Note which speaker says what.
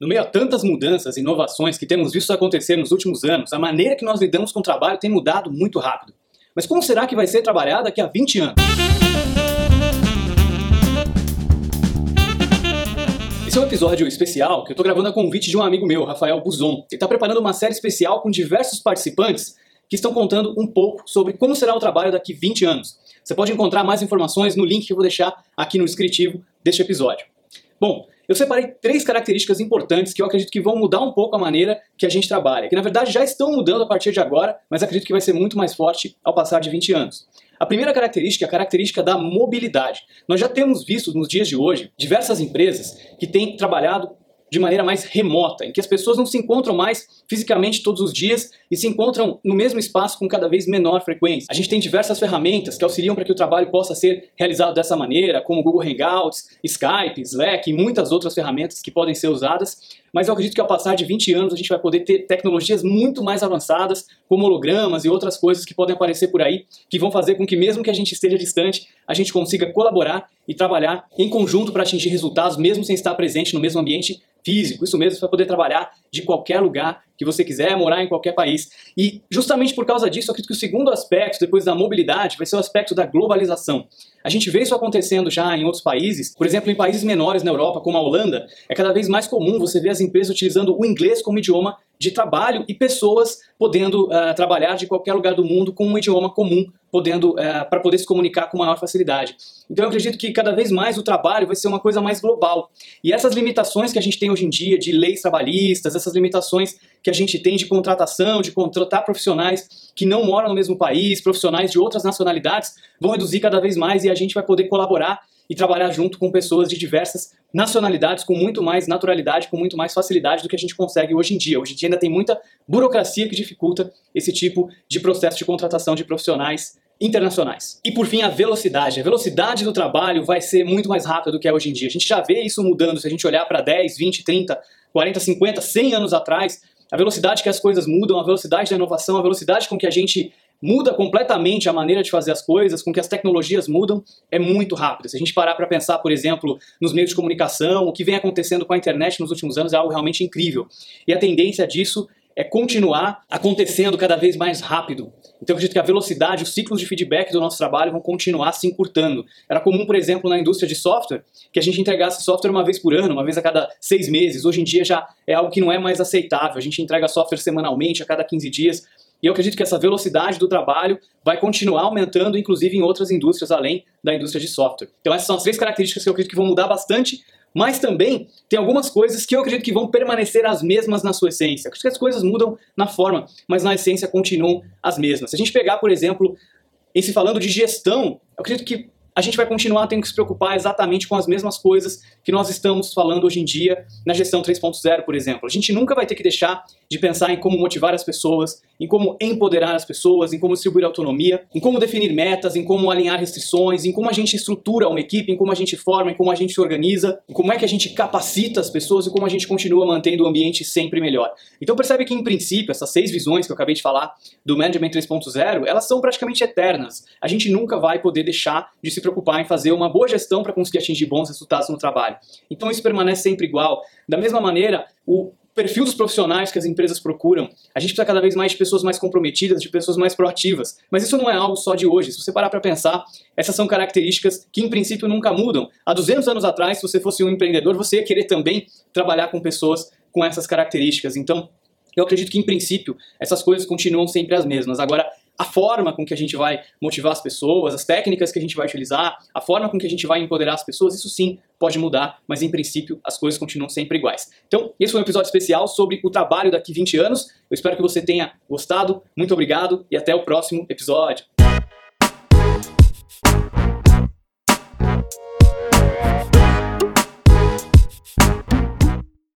Speaker 1: No meio a tantas mudanças e inovações que temos visto acontecer nos últimos anos, a maneira que nós lidamos com o trabalho tem mudado muito rápido. Mas como será que vai ser trabalhar daqui a 20 anos? Esse é um episódio especial que eu estou gravando a convite de um amigo meu, Rafael Buzon. Ele está preparando uma série especial com diversos participantes que estão contando um pouco sobre como será o trabalho daqui 20 anos. Você pode encontrar mais informações no link que eu vou deixar aqui no descritivo deste episódio. Bom, eu separei três características importantes que eu acredito que vão mudar um pouco a maneira que a gente trabalha, que na verdade já estão mudando a partir de agora, mas acredito que vai ser muito mais forte ao passar de 20 anos. A primeira característica é a característica da mobilidade. Nós já temos visto nos dias de hoje diversas empresas que têm trabalhado de maneira mais remota, em que as pessoas não se encontram mais fisicamente todos os dias e se encontram no mesmo espaço com cada vez menor frequência. A gente tem diversas ferramentas que auxiliam para que o trabalho possa ser realizado dessa maneira, como Google Hangouts, Skype, Slack e muitas outras ferramentas que podem ser usadas, mas eu acredito que ao passar de 20 anos a gente vai poder ter tecnologias muito mais avançadas, como hologramas e outras coisas que podem aparecer por aí, que vão fazer com que mesmo que a gente esteja distante, a gente consiga colaborar e trabalhar em conjunto para atingir resultados, mesmo sem estar presente no mesmo ambiente físico. Isso mesmo, você vai poder trabalhar de qualquer lugar que você quiser, morar em qualquer país. E justamente por causa disso, eu acredito que o segundo aspecto, depois da mobilidade, vai ser o aspecto da globalização. A gente vê isso acontecendo já em outros países, por exemplo, em países menores na Europa, como a Holanda, é cada vez mais comum você ver as empresas utilizando o inglês como idioma de trabalho e pessoas podendo uh, trabalhar de qualquer lugar do mundo com um idioma comum, podendo uh, para poder se comunicar com maior facilidade. Então eu acredito que cada vez mais o trabalho vai ser uma coisa mais global. E essas limitações que a gente tem hoje em dia de leis trabalhistas, essas limitações que a gente tem de contratação, de contratar profissionais que não moram no mesmo país, profissionais de outras nacionalidades, vão reduzir cada vez mais e a gente vai poder colaborar e trabalhar junto com pessoas de diversas nacionalidades com muito mais naturalidade, com muito mais facilidade do que a gente consegue hoje em dia. Hoje em dia ainda tem muita burocracia que dificulta esse tipo de processo de contratação de profissionais internacionais. E por fim, a velocidade. A velocidade do trabalho vai ser muito mais rápida do que é hoje em dia. A gente já vê isso mudando se a gente olhar para 10, 20, 30, 40, 50, 100 anos atrás. A velocidade que as coisas mudam, a velocidade da inovação, a velocidade com que a gente muda completamente a maneira de fazer as coisas, com que as tecnologias mudam, é muito rápido. Se a gente parar para pensar, por exemplo, nos meios de comunicação, o que vem acontecendo com a internet nos últimos anos é algo realmente incrível. E a tendência disso é continuar acontecendo cada vez mais rápido. Então acredito que a velocidade, os ciclos de feedback do nosso trabalho vão continuar se encurtando. Era comum, por exemplo, na indústria de software, que a gente entregasse software uma vez por ano, uma vez a cada seis meses. Hoje em dia já é algo que não é mais aceitável. A gente entrega software semanalmente, a cada 15 dias. E eu acredito que essa velocidade do trabalho vai continuar aumentando, inclusive em outras indústrias, além da indústria de software. Então essas são as três características que eu acredito que vão mudar bastante mas também tem algumas coisas que eu acredito que vão permanecer as mesmas na sua essência. Acho que as coisas mudam na forma, mas na essência continuam as mesmas. Se a gente pegar, por exemplo, em se falando de gestão, eu acredito que a gente vai continuar tendo que se preocupar exatamente com as mesmas coisas que nós estamos falando hoje em dia na gestão 3.0, por exemplo. A gente nunca vai ter que deixar de pensar em como motivar as pessoas, em como empoderar as pessoas, em como distribuir autonomia, em como definir metas, em como alinhar restrições, em como a gente estrutura uma equipe, em como a gente forma, em como a gente se organiza, em como é que a gente capacita as pessoas e como a gente continua mantendo o ambiente sempre melhor. Então percebe que, em princípio, essas seis visões que eu acabei de falar do Management 3.0, elas são praticamente eternas. A gente nunca vai poder deixar de se preocupar em fazer uma boa gestão para conseguir atingir bons resultados no trabalho. Então isso permanece sempre igual. Da mesma maneira, o perfil dos profissionais que as empresas procuram. A gente precisa cada vez mais de pessoas mais comprometidas, de pessoas mais proativas. Mas isso não é algo só de hoje. Se você parar para pensar, essas são características que em princípio nunca mudam. Há 200 anos atrás, se você fosse um empreendedor, você ia querer também trabalhar com pessoas com essas características. Então, eu acredito que em princípio essas coisas continuam sempre as mesmas. Agora, a forma com que a gente vai motivar as pessoas, as técnicas que a gente vai utilizar, a forma com que a gente vai empoderar as pessoas, isso sim pode mudar, mas em princípio as coisas continuam sempre iguais. Então, esse foi um episódio especial sobre o trabalho daqui 20 anos. Eu espero que você tenha gostado. Muito obrigado e até o próximo episódio.